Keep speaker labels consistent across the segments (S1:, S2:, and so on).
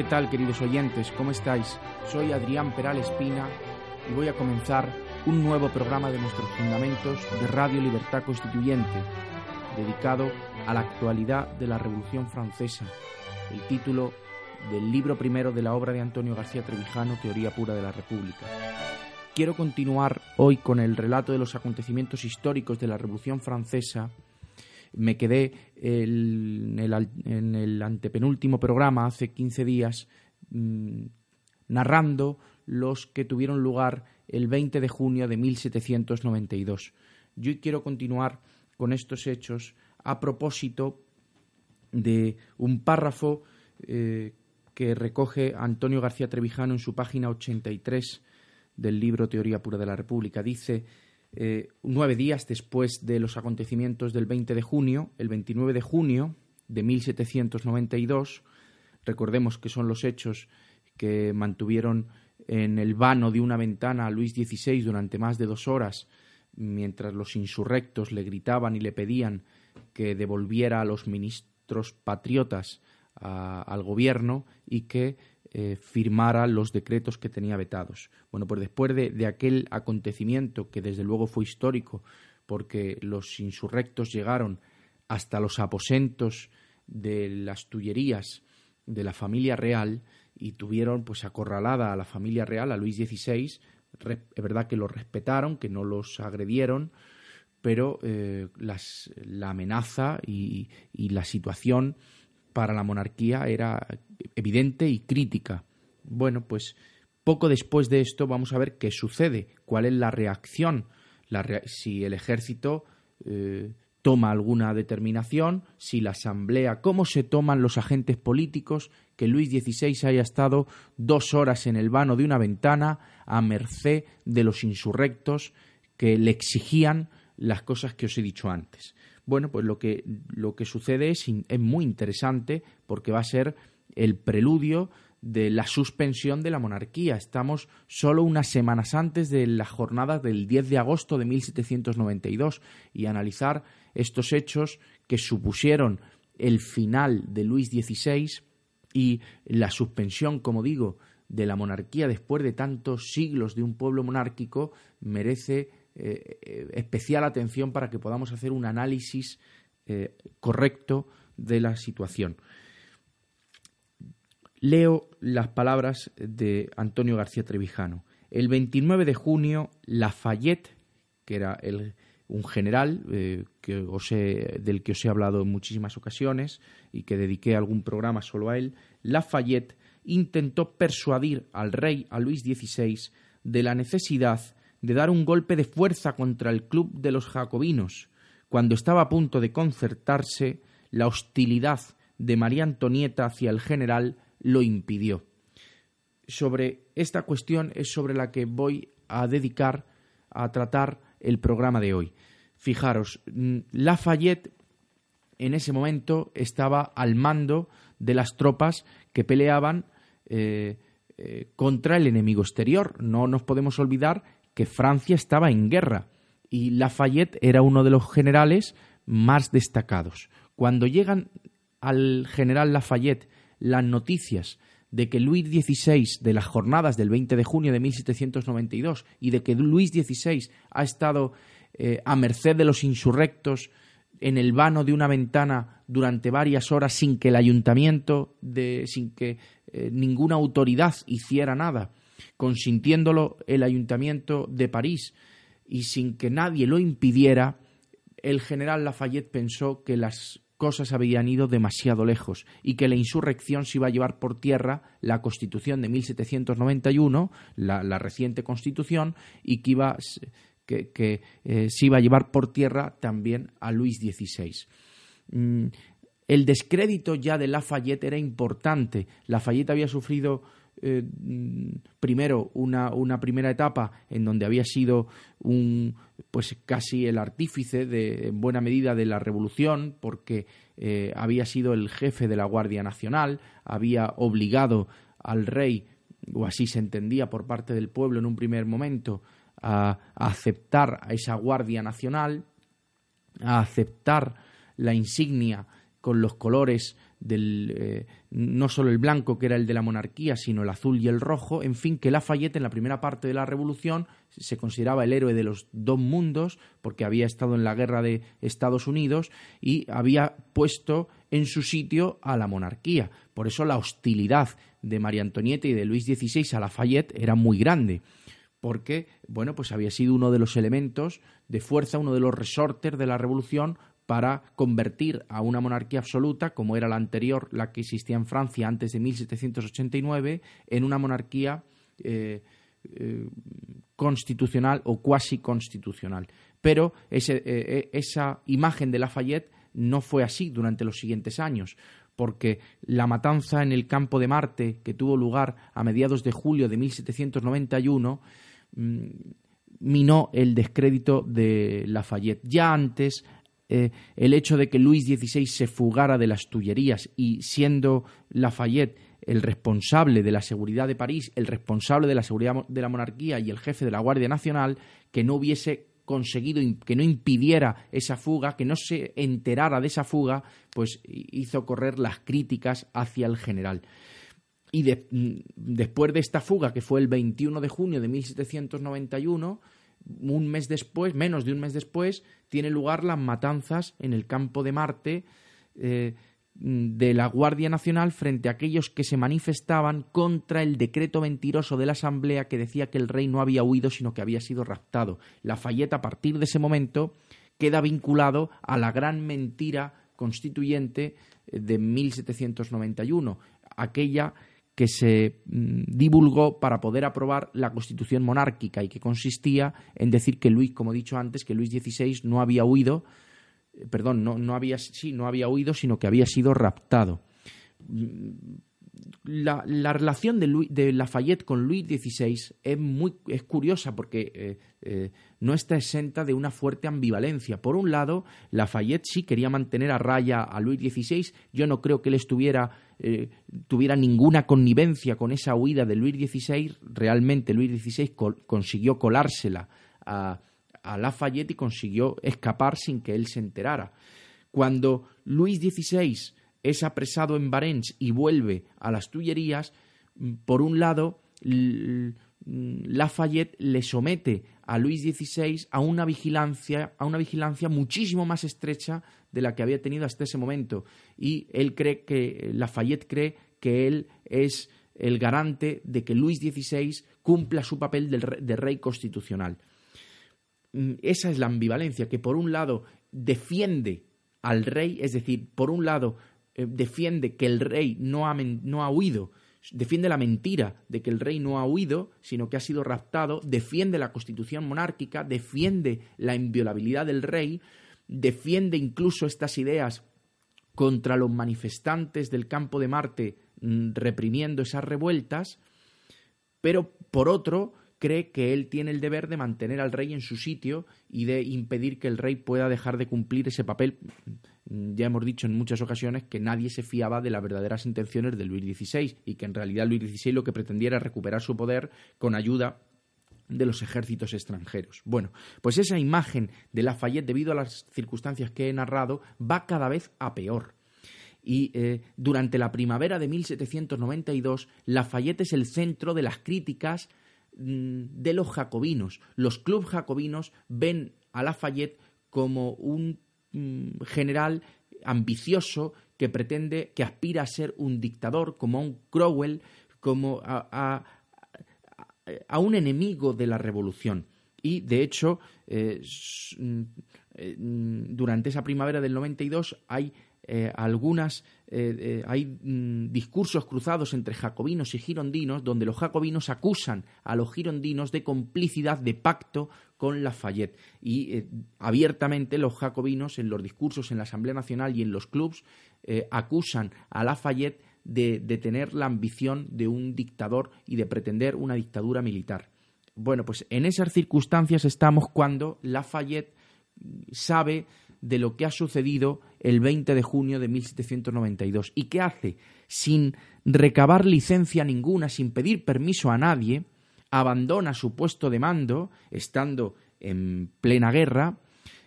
S1: ¿Qué tal, queridos oyentes? ¿Cómo estáis? Soy Adrián Peral Espina y voy a comenzar un nuevo programa de nuestros fundamentos de Radio Libertad Constituyente, dedicado a la actualidad de la Revolución Francesa. El título del libro primero de la obra de Antonio García Trevijano, Teoría Pura de la República. Quiero continuar hoy con el relato de los acontecimientos históricos de la Revolución Francesa me quedé en, el, antepenúltimo programa, hace 15 días, mm, narrando los que tuvieron lugar el 20 de junio de 1792. Yo quiero continuar con estos hechos a propósito de un párrafo eh, que recoge Antonio García Trevijano en su página 83 del libro Teoría Pura de la República. Dice eh, nueve días después de los acontecimientos del 20 de junio, el 29 de junio de 1792, recordemos que son los hechos que mantuvieron en el vano de una ventana a Luis XVI durante más de dos horas, mientras los insurrectos le gritaban y le pedían que devolviera a los ministros patriotas al gobierno y que eh, firmara los decretos que tenía vetados. Bueno, pues después de, aquel acontecimiento, que desde luego fue histórico, porque los insurrectos llegaron hasta los aposentos de las tullerías de la familia real y tuvieron pues acorralada a la familia real, a Luis XVI, es verdad que lo respetaron, que no los agredieron, pero eh, la amenaza y la situación para la monarquía era evidente y crítica. Bueno, pues poco después de esto vamos a ver qué sucede, cuál es la reacción, si el ejército eh, toma alguna determinación, si la asamblea, cómo se toman los agentes políticos que Luis XVI haya estado dos horas en el vano de una ventana a merced de los insurrectos que le exigían las cosas que os he dicho antes. Bueno, pues lo que, lo que sucede es, es muy interesante porque va a ser el preludio de la suspensión de la monarquía. Estamos solo unas semanas antes de la jornada del 10 de agosto de 1792 y analizar estos hechos que supusieron el final de Luis XVI y la suspensión, como digo, de la monarquía después de tantos siglos de un pueblo monárquico merece eh, eh, especial atención para que podamos hacer un análisis eh, correcto de la situación. Leo las palabras de Antonio García Trevijano. El 29 de junio, Lafayette, que era un general que del que os he hablado en muchísimas ocasiones y que dediqué algún programa solo a él, Lafayette intentó persuadir al rey, a Luis XVI, de la necesidad de dar un golpe de fuerza contra el club de los jacobinos, cuando estaba a punto de concertarse, la hostilidad de María Antonieta hacia el general lo impidió. Sobre esta cuestión es sobre la que voy a dedicar a tratar el programa de hoy. Fijaros, mm, Lafayette en ese momento estaba al mando de las tropas que peleaban eh, eh, contra el enemigo exterior. No nos podemos olvidar que Francia estaba en guerra y Lafayette era uno de los generales más destacados. Cuando llegan al general Lafayette las noticias de que Luis XVI, de las jornadas del 20 de junio de 1792, y de que Luis XVI ha estado eh, a merced de los insurrectos en el vano de una ventana durante varias horas sin que el ayuntamiento, de, sin que eh, ninguna autoridad hiciera nada, consintiéndolo el ayuntamiento de París y sin que nadie lo impidiera, el general Lafayette pensó que las cosas habían ido demasiado lejos y que la insurrección se iba a llevar por tierra la Constitución de 1791, la, reciente Constitución, y que, iba, que, eh, se iba a llevar por tierra también a Luis XVI. Mm, el descrédito ya de Lafayette era importante. Lafayette había sufrido eh, primero una, una, primera etapa en donde había sido un pues casi el artífice de en buena medida de la revolución porque eh, había sido el jefe de la Guardia Nacional había obligado al rey o así se entendía por parte del pueblo en un primer momento a, a aceptar a esa Guardia Nacional a aceptar la insignia con los colores del eh, no solo el blanco que era el de la monarquía, sino el azul y el rojo, en fin, que Lafayette en la primera parte de la revolución se consideraba el héroe de los dos mundos porque había estado en la guerra de Estados Unidos y había puesto en su sitio a la monarquía. Por eso la hostilidad de María Antonieta y de Luis XVI a Lafayette era muy grande porque, bueno, pues había sido uno de los elementos de fuerza, uno de los resortes de la revolución para convertir a una monarquía absoluta, como era la anterior, la que existía en Francia antes de 1789, en una monarquía eh, eh, constitucional o cuasi constitucional. Pero eh, esa imagen de Lafayette no fue así durante los siguientes años, porque la matanza en el campo de Marte, que tuvo lugar a mediados de julio de 1791, mm, minó el descrédito de Lafayette. Ya antes eh, el hecho de que Luis XVI se fugara de las Tullerías y siendo Lafayette el responsable de la seguridad de París, el responsable de la seguridad de la monarquía y el jefe de la Guardia Nacional, que no hubiese conseguido que no impidiera esa fuga, que no se enterara de esa fuga, pues hizo correr las críticas hacia el general. Y mm, después de esta fuga, que fue el 21 de junio de 1791, un mes después, menos de un mes después, tienen lugar las matanzas en el campo de Marte eh, de la Guardia Nacional frente a aquellos que se manifestaban contra el decreto mentiroso de la Asamblea que decía que el rey no había huido, sino que había sido raptado. Lafayette, a partir de ese momento, queda vinculado a la gran mentira constituyente eh, de 1791, aquella que se mm, divulgó para poder aprobar la constitución monárquica y que consistía en decir que Luis, como he dicho antes, que Luis XVI no había huido, eh, perdón, no, no había, sí, no había huido, sino que había sido raptado. Mm, la, relación de, de, Lafayette con Luis XVI es, muy, es curiosa porque eh, eh, no está exenta de una fuerte ambivalencia. Por un lado, Lafayette sí quería mantener a raya a Luis XVI. Yo no creo que él estuviera eh, tuviera ninguna connivencia con esa huida de Luis XVI, realmente Luis XVI consiguió colársela a, Lafayette y consiguió escapar sin que él se enterara. Cuando Luis XVI es apresado en Barents y vuelve a las Tullerías, mm, por un lado, Lafayette le somete a Luis XVI a una vigilancia, a una vigilancia muchísimo más estrecha de la que había tenido hasta ese momento. Y él cree que, Lafayette cree que él es el garante de que Luis XVI cumpla su papel de rey constitucional. Mm, esa es la ambivalencia, que por un lado defiende al rey, es decir, por un lado eh, defiende que el rey no ha, no ha huido, defiende la mentira de que el rey no ha huido, sino que ha sido raptado, defiende la constitución monárquica, defiende la inviolabilidad del rey, defiende incluso estas ideas contra los manifestantes del campo de Marte mm, reprimiendo esas revueltas, pero por otro cree que él tiene el deber de mantener al rey en su sitio y de impedir que el rey pueda dejar de cumplir ese papel. Mm, ya hemos dicho en muchas ocasiones que nadie se fiaba de las verdaderas intenciones de Luis XVI y que en realidad Luis XVI lo que pretendía era recuperar su poder con ayuda de los ejércitos extranjeros. Bueno, pues esa imagen de Lafayette, debido a las circunstancias que he narrado, va cada vez a peor. Y eh, durante la primavera de 1792, Lafayette es el centro de las críticas mm, de los jacobinos. Los clubes jacobinos ven a Lafayette como un mm, general ambicioso que pretende, que aspira a ser un dictador, como un Cromwell, como a a un enemigo de la revolución. Y, de hecho, eh, mm, eh, mm, durante esa primavera del 92 hay eh, algunas hay mm, discursos cruzados entre jacobinos y girondinos donde los jacobinos acusan a los girondinos de complicidad de pacto con Lafayette y abiertamente los jacobinos en los discursos en la Asamblea Nacional y en los clubs eh, acusan a Lafayette de, de tener la ambición de un dictador y de pretender una dictadura militar. Bueno, pues en esas circunstancias estamos cuando Lafayette sabe de lo que ha sucedido el 20 de junio de 1792. ¿Y qué hace? Sin recabar licencia ninguna, sin pedir permiso a nadie, abandona su puesto de mando, estando en plena guerra,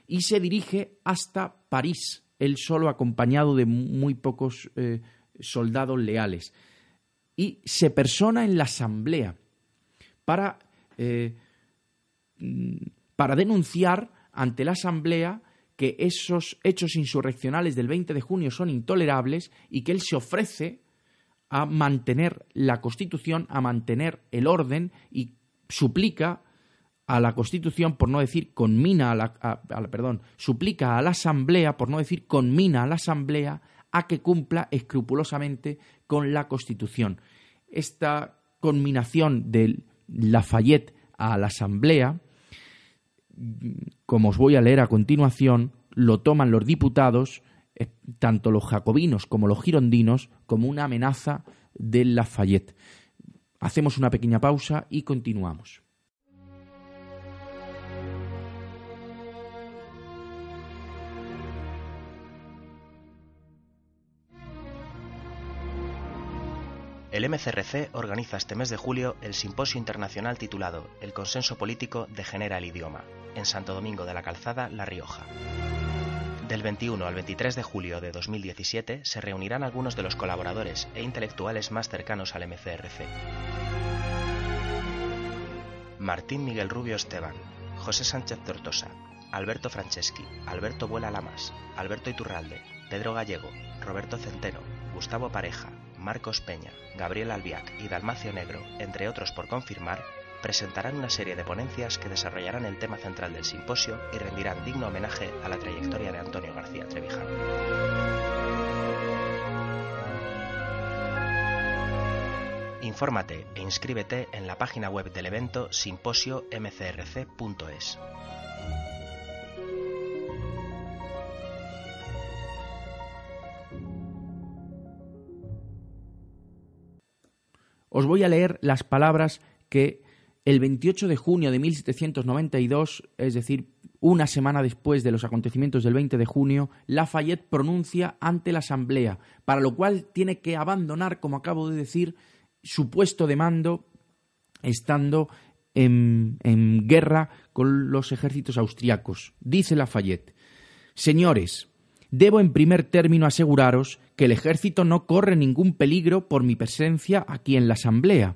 S1: y se dirige hasta París, él solo acompañado de muy pocos eh, soldados leales. Y se persona en la asamblea para, eh, para denunciar ante la asamblea que esos hechos insurreccionales del 20 de junio son intolerables y que él se ofrece a mantener la Constitución, a mantener el orden y suplica a la Constitución, por no decir conmina a la, perdón, suplica a la Asamblea, por no decir conmina a la Asamblea, a que cumpla escrupulosamente con la Constitución. Esta conminación de Lafayette a la Asamblea como os voy a leer a continuación, lo toman los diputados, eh, tanto los jacobinos como los girondinos, como una amenaza de Lafayette. Hacemos una pequeña pausa y continuamos.
S2: El MCRC organiza este mes de julio el simposio internacional titulado El consenso político degenera el idioma, en Santo Domingo de la Calzada, La Rioja. Del 21 al 23 de julio de 2017 se reunirán algunos de los colaboradores e intelectuales más cercanos al MCRC. Martín Miguel Rubio Esteban, José Sánchez Tortosa, Alberto Franceschi, Alberto Vuela Lamas, Alberto Iturralde, Pedro Gallego, Roberto Centeno, Gustavo Pareja, Marcos Peña, Gabriel Albiac y Dalmacio Negro, entre otros por confirmar, presentarán una serie de ponencias que desarrollarán el tema central del simposio y rendirán digno homenaje a la trayectoria de Antonio García Trevijano. Infórmate e inscríbete en la página web del evento simposio-mcrc.es.
S1: Os voy a leer las palabras que el 28 de junio de 1792, es decir, una semana después de los acontecimientos del 20 de junio, Lafayette pronuncia ante la Asamblea, para lo cual tiene que abandonar, como acabo de decir, su puesto de mando estando en, en guerra con los ejércitos austriacos. Dice Lafayette, Señores, debo en primer término aseguraros que el ejército no corre ningún peligro por mi presencia aquí en la Asamblea.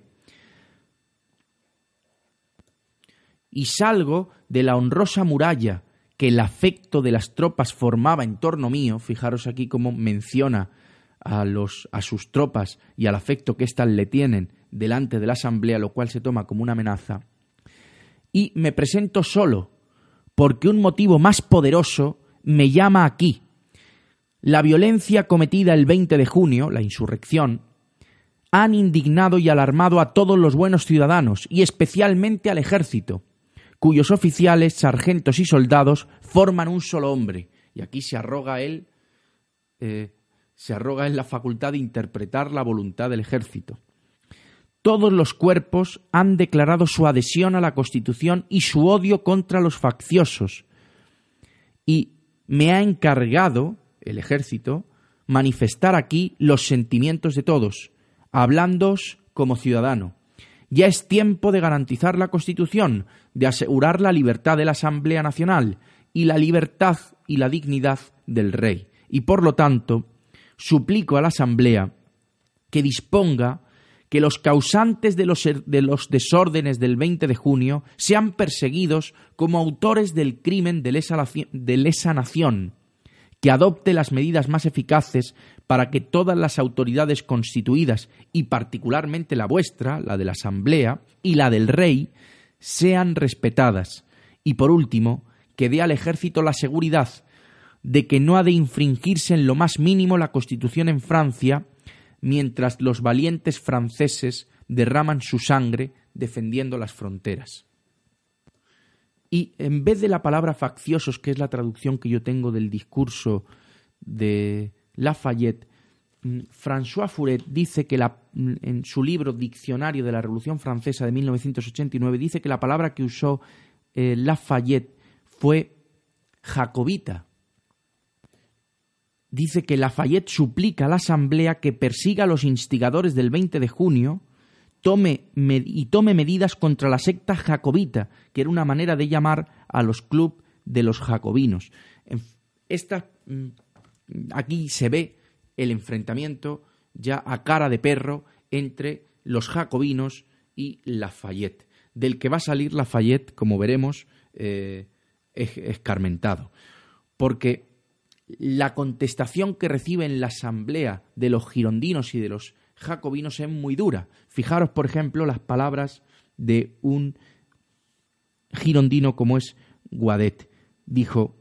S1: Y salgo de la honrosa muralla que el afecto de las tropas formaba en torno mío, fijaros aquí cómo menciona a, los, a sus tropas y al afecto que éstas le tienen delante de la Asamblea, lo cual se toma como una amenaza, y me presento solo, porque un motivo más poderoso me llama aquí, la violencia cometida el 20 de junio, la insurrección, han indignado y alarmado a todos los buenos ciudadanos y especialmente al ejército, cuyos oficiales, sargentos y soldados forman un solo hombre. Y aquí se arroga él, eh, se arroga él la facultad de interpretar la voluntad del ejército. Todos los cuerpos han declarado su adhesión a la Constitución y su odio contra los facciosos. Y me ha encargado el ejército, manifestar aquí los sentimientos de todos, hablándoos como ciudadano. Ya es tiempo de garantizar la Constitución, de asegurar la libertad de la Asamblea Nacional y la libertad y la dignidad del Rey. Y por lo tanto, suplico a la Asamblea que disponga que los causantes de los, de los, desórdenes del 20 de junio sean perseguidos como autores del crimen de lesa, de lesa nación que adopte las medidas más eficaces para que todas las autoridades constituidas, y particularmente la vuestra, la de la Asamblea, y la del Rey, sean respetadas. Y por último, que dé al ejército la seguridad de que no ha de infringirse en lo más mínimo la Constitución en Francia, mientras los valientes franceses derraman su sangre defendiendo las fronteras. Y en vez de la palabra facciosos, que es la traducción que yo tengo del discurso de Lafayette, mm, François Furet dice que mm, en su libro Diccionario de la Revolución Francesa de 1989 dice que la palabra que usó eh, Lafayette fue jacobita. Dice que Lafayette suplica a la Asamblea que persiga a los instigadores del 20 de junio y tome medidas contra la secta jacobita, que era una manera de llamar a los clubes de los jacobinos. Esta, mm, aquí se ve el enfrentamiento ya a cara de perro entre los jacobinos y Lafayette, del que va a salir Lafayette, como veremos, eh, escarmentado. Porque la contestación que recibe en la asamblea de los girondinos y de los jacobinos es muy dura. Fijaros, por ejemplo, las palabras de un girondino como es Guadet. Dijo,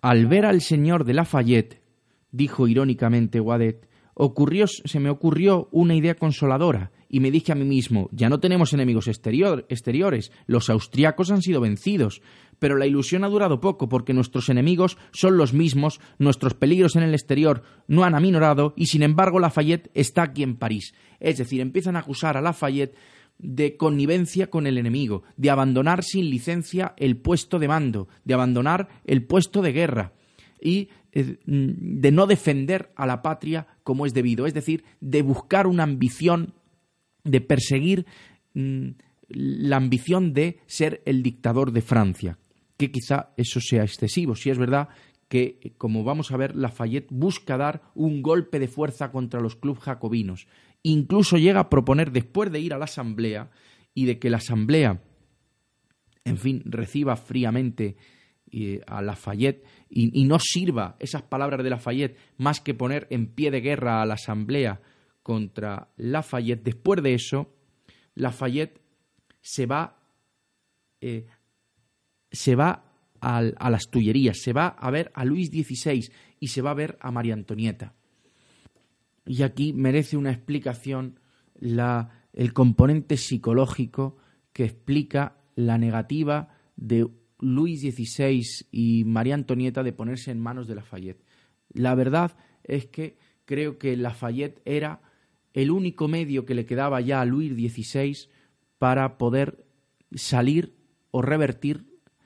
S1: al ver al señor de Lafayette, dijo irónicamente Guadet, ocurrió, se me ocurrió una idea consoladora y me dije a mí mismo, ya no tenemos enemigos exteriores, los austriacos han sido vencidos, pero la ilusión ha durado poco porque nuestros enemigos son los mismos, nuestros peligros en el exterior no han aminorado y sin embargo Lafayette está aquí en París. Es decir, empiezan a acusar a Lafayette de connivencia con el enemigo, de abandonar sin licencia el puesto de mando, de abandonar el puesto de guerra y eh, de no defender a la patria como es debido, es decir, de buscar una ambición, de perseguir mm, la ambición de ser el dictador de Francia, que quizá eso sea excesivo. Si es verdad que, como vamos a ver, Lafayette busca dar un golpe de fuerza contra los clubes jacobinos. Incluso llega a proponer, después de ir a la Asamblea y de que la Asamblea, en fin, reciba fríamente eh, a Lafayette y, y no sirva esas palabras de Lafayette más que poner en pie de guerra a la Asamblea contra Lafayette, después de eso, Lafayette se va eh, se va a las Tullerías, se va a ver a Luis XVI y se va a ver a María Antonieta. Y aquí merece una explicación la, el componente psicológico que explica la negativa de Luis XVI y María Antonieta de ponerse en manos de Lafayette. La verdad es que creo que Lafayette era el único medio que le quedaba ya a Luis XVI para poder salir o revertir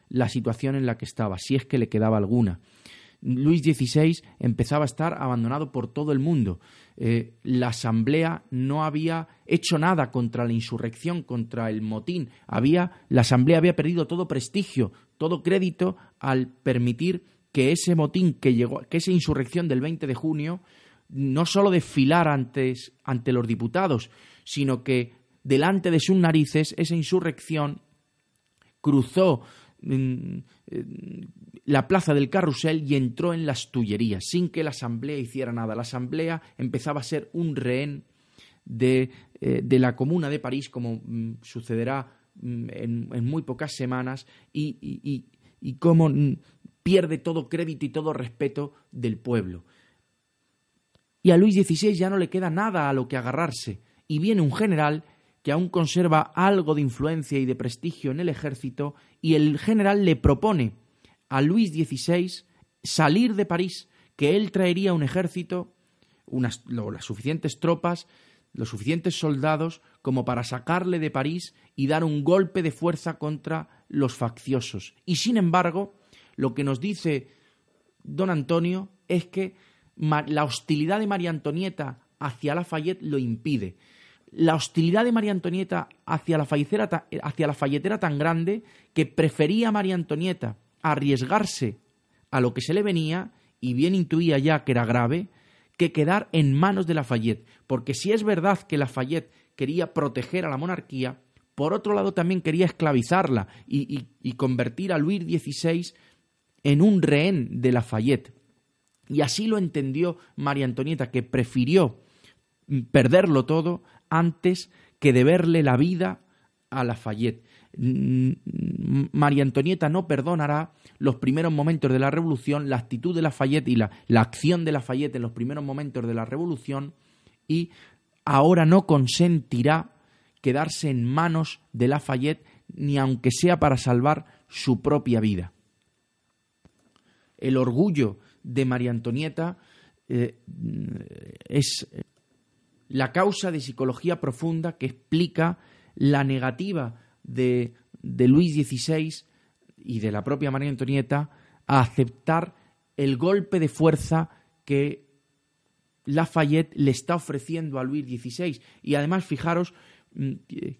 S1: la situación en la que estaba, si es que le quedaba alguna. Luis XVI empezaba a estar abandonado por todo el mundo. Eh, la Asamblea no había hecho nada contra la insurrección, contra el motín. Había, la Asamblea había perdido todo prestigio, todo crédito al permitir que ese motín que llegó, que esa insurrección del 20 de junio, no solo desfilara antes, ante los diputados, sino que delante de sus narices esa insurrección cruzó la plaza del carrusel y entró en las Tullerías, sin que la Asamblea hiciera nada. La Asamblea empezaba a ser un rehén de, eh, de la Comuna de París, como mm, sucederá mm, en, muy pocas semanas, y, y, y cómo mm, pierde todo crédito y todo respeto del pueblo. Y a Luis XVI ya no le queda nada a lo que agarrarse, y viene un general que aún conserva algo de influencia y de prestigio en el ejército, y el general le propone a Luis XVI salir de París, que él traería un ejército, unas, las suficientes tropas, los suficientes soldados como para sacarle de París y dar un golpe de fuerza contra los facciosos. Y sin embargo, lo que nos dice don Antonio es que la hostilidad de María Antonieta hacia Lafayette lo impide la hostilidad de María Antonieta hacia la, hacia la falletera tan grande que prefería María Antonieta arriesgarse a lo que se le venía, y bien intuía ya que era grave, que quedar en manos de Lafayette. Porque si es verdad que Lafayette quería proteger a la monarquía, por otro lado también quería esclavizarla y, y convertir a Luis XVI en un rehén de Lafayette. Y así lo entendió María Antonieta, que prefirió perderlo todo antes que deberle la vida a Lafayette. María Antonieta no perdonará los primeros momentos de la revolución, la actitud de Lafayette y la, la acción de Lafayette en los primeros momentos de la revolución y ahora no consentirá quedarse en manos de Lafayette ni aunque sea para salvar su propia vida. El orgullo de María Antonieta eh, es la causa de psicología profunda que explica la negativa de, de Luis XVI y de la propia María Antonieta a aceptar el golpe de fuerza que Lafayette le está ofreciendo a Luis XVI. Y además, fijaros mm,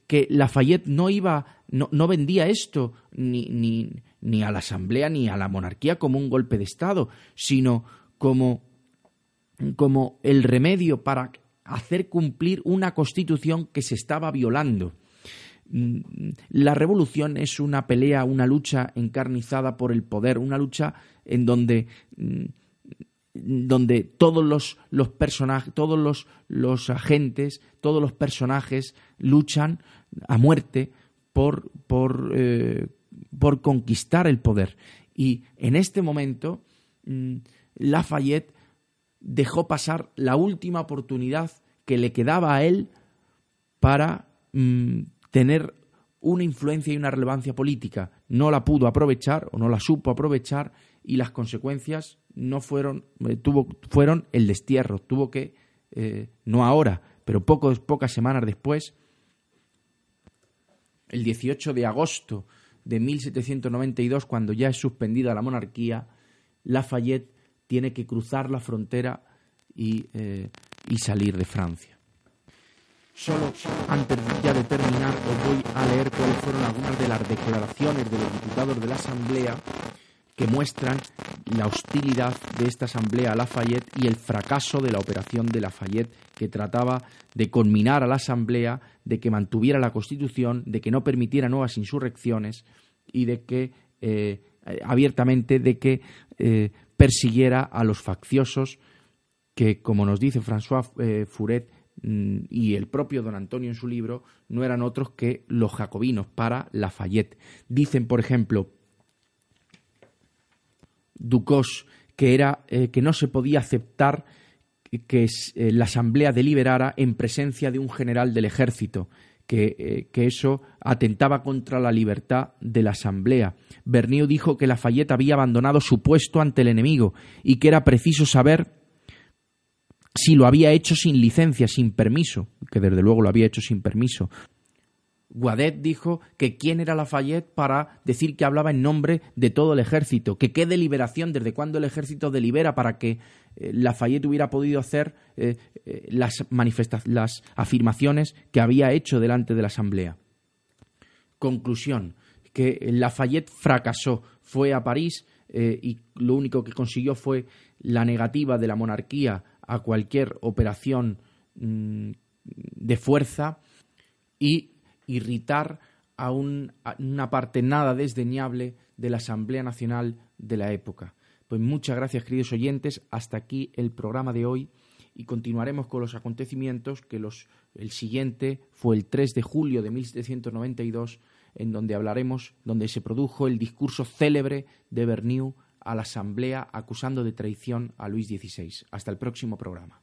S1: que Lafayette no iba, no, no vendía esto ni, ni, ni, a la Asamblea ni a la monarquía como un golpe de Estado, sino como, como el remedio para hacer cumplir una constitución que se estaba violando. Mm, la revolución es una pelea, una lucha encarnizada por el poder, una lucha en donde mm, donde todos los, los personajes, todos los, los, agentes, todos los personajes luchan a muerte por, por, eh, por conquistar el poder. Y en este momento, mm, Lafayette dejó pasar la última oportunidad que le quedaba a él para mm, tener una influencia y una relevancia política. No la pudo aprovechar o no la supo aprovechar y las consecuencias no fueron, eh, tuvo, fueron el destierro. Tuvo que, eh, no ahora, pero pocos, pocas semanas después, el 18 de agosto de 1792, cuando ya es suspendida la monarquía, Lafayette tiene que cruzar la frontera y, eh, y salir de Francia. Solo antes ya de terminar os voy a leer cuáles fueron algunas de las declaraciones de los diputados de la Asamblea que muestran la hostilidad de esta asamblea a Lafayette y el fracaso de la operación de Lafayette que trataba de conminar a la asamblea, de que mantuviera la constitución, de que no permitiera nuevas insurrecciones y de que eh, abiertamente de que eh, persiguiera a los facciosos que, como nos dice François eh, Furet mm, y el propio don Antonio en su libro, no eran otros que los jacobinos para Lafayette. Dicen, por ejemplo, Ducos que era eh, que no se podía aceptar que eh, la Asamblea deliberara en presencia de un general del ejército, que, eh, que, eso atentaba contra la libertad de la Asamblea. Bernier dijo que Lafayette había abandonado su puesto ante el enemigo y que era preciso saber si lo había hecho sin licencia, sin permiso, que desde luego lo había hecho sin permiso, Guadet dijo que quién era Lafayette para decir que hablaba en nombre de todo el ejército, que qué deliberación, desde cuándo el ejército delibera para que eh, Lafayette hubiera podido hacer eh, eh, las, afirmaciones que había hecho delante de la Asamblea. Conclusión, que Lafayette fracasó, fue a París y lo único que consiguió fue la negativa de la monarquía a cualquier operación mm, de fuerza y irritar a, una parte nada desdeñable de la Asamblea Nacional de la época. Pues muchas gracias, queridos oyentes. Hasta aquí el programa de hoy y continuaremos con los acontecimientos que los, el siguiente fue el 3 de julio de 1792 en donde hablaremos, donde se produjo el discurso célebre de Berniu a la Asamblea acusando de traición a Luis XVI. Hasta el próximo programa.